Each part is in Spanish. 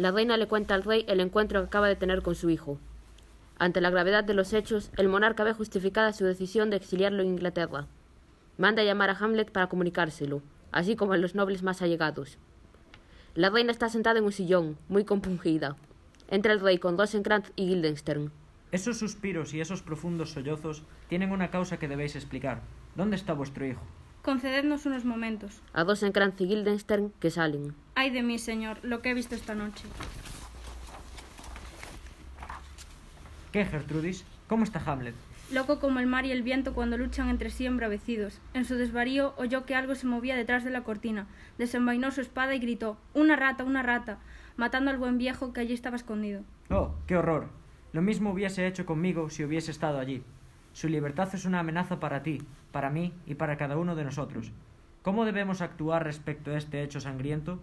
La reina le cuenta al rey el encuentro que acaba de tener con su hijo. Ante la gravedad de los hechos, el monarca ve justificada su decisión de exiliarlo en Inglaterra. Manda llamar a Hamlet para comunicárselo, así como a los nobles más allegados. La reina está sentada en un sillón, muy compungida. Entra el rey con Rosencrantz y Guildenstern. Esos suspiros y esos profundos sollozos tienen una causa que debéis explicar. ¿Dónde está vuestro hijo? Concedednos unos momentos. A Rosencrantz y Guildenstern que salen. Ay de mí, señor, lo que he visto esta noche. ¿Qué, Gertrudis? ¿Cómo está Hamlet? Loco como el mar y el viento cuando luchan entre sí embravecidos. En su desvarío oyó que algo se movía detrás de la cortina. Desenvainó su espada y gritó Una rata, una rata, matando al buen viejo que allí estaba escondido. Oh, qué horror. Lo mismo hubiese hecho conmigo si hubiese estado allí. Su libertad es una amenaza para ti, para mí y para cada uno de nosotros. ¿Cómo debemos actuar respecto a este hecho sangriento?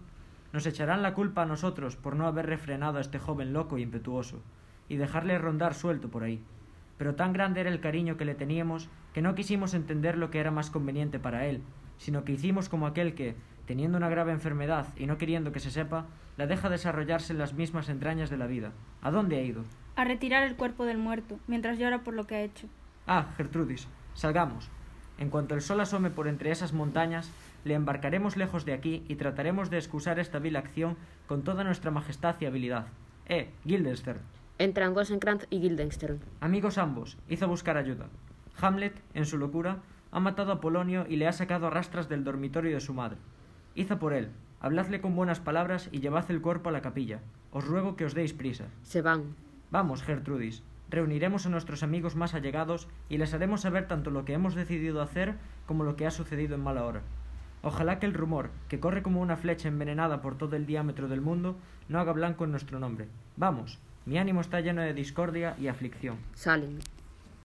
Nos echarán la culpa a nosotros por no haber refrenado a este joven loco e impetuoso, y dejarle rondar suelto por ahí. Pero tan grande era el cariño que le teníamos que no quisimos entender lo que era más conveniente para él, sino que hicimos como aquel que, teniendo una grave enfermedad y no queriendo que se sepa, la deja desarrollarse en las mismas entrañas de la vida. ¿A dónde ha ido? A retirar el cuerpo del muerto, mientras llora por lo que ha hecho. Ah, Gertrudis, salgamos. En cuanto el sol asome por entre esas montañas, le embarcaremos lejos de aquí y trataremos de excusar esta vil acción con toda nuestra majestad y habilidad. Eh, Guildenstern. Entran Rosencrantz y Guildenstern. Amigos ambos, hizo buscar ayuda. Hamlet, en su locura, ha matado a Polonio y le ha sacado a rastras del dormitorio de su madre. Hizo por él. Habladle con buenas palabras y llevad el cuerpo a la capilla. Os ruego que os deis prisa. Se van. Vamos, Gertrudis. Reuniremos a nuestros amigos más allegados y les haremos saber tanto lo que hemos decidido hacer como lo que ha sucedido en mala hora. Ojalá que el rumor, que corre como una flecha envenenada por todo el diámetro del mundo, no haga blanco en nuestro nombre. Vamos, mi ánimo está lleno de discordia y aflicción. Salen.